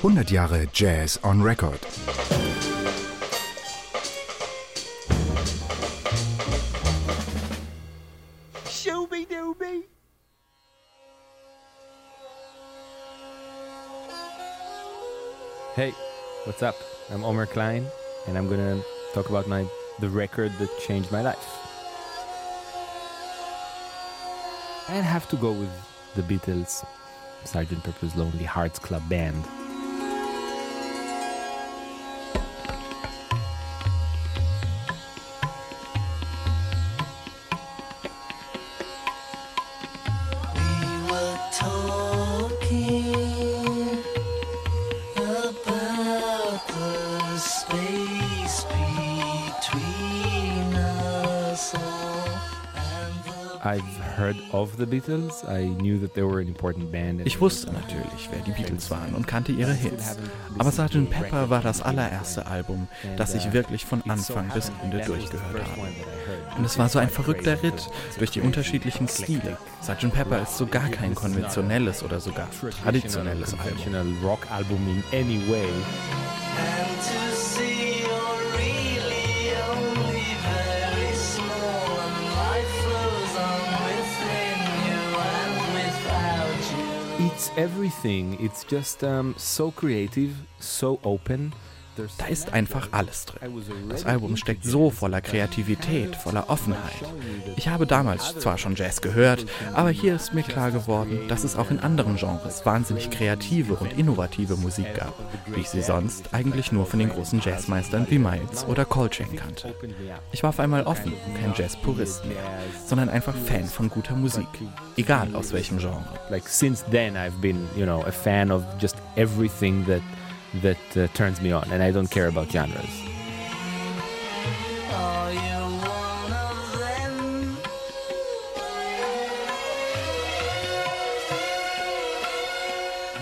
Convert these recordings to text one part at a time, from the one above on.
100 Jahre Jazz on Record. Hey, what's up? I'm Omer Klein, and I'm gonna talk about my the record that changed my life. I'd have to go with the Beatles, Sgt. Pepper's Lonely Hearts Club Band. Ich wusste natürlich, wer die Beatles waren und kannte ihre Hits. Aber Sgt. Pepper war das allererste Album, das ich wirklich von Anfang bis Ende durchgehört habe. Und es war so ein verrückter Ritt durch die unterschiedlichen Stile. Sgt. Pepper ist so gar kein konventionelles oder sogar traditionelles Album. It's everything. It's just um, so creative, so open. Da ist einfach alles drin. Das Album steckt so voller Kreativität, voller Offenheit. Ich habe damals zwar schon Jazz gehört, aber hier ist mir klar geworden, dass es auch in anderen Genres wahnsinnig kreative und innovative Musik gab, wie ich sie sonst eigentlich nur von den großen Jazzmeistern wie Miles oder Coltrane kannte. Ich war auf einmal offen, kein Jazz-Purist mehr, sondern einfach Fan von guter Musik, egal aus welchem Genre. Like since then I've been, you know, a fan of just everything that that uh, turns me on, and I don't care about genres.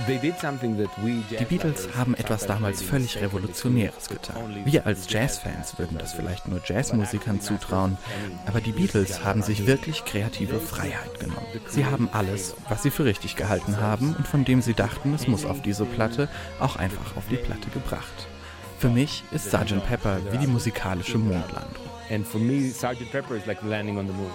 Die Beatles haben etwas damals völlig Revolutionäres getan. Wir als Jazzfans würden das vielleicht nur Jazzmusikern zutrauen, aber die Beatles haben sich wirklich kreative Freiheit genommen. Sie haben alles, was sie für richtig gehalten haben und von dem sie dachten, es muss auf diese Platte, auch einfach auf die Platte gebracht. Für mich ist Sgt. Pepper wie die musikalische Mondlandung. And for me, Sgt. Pepper is like landing on the moon.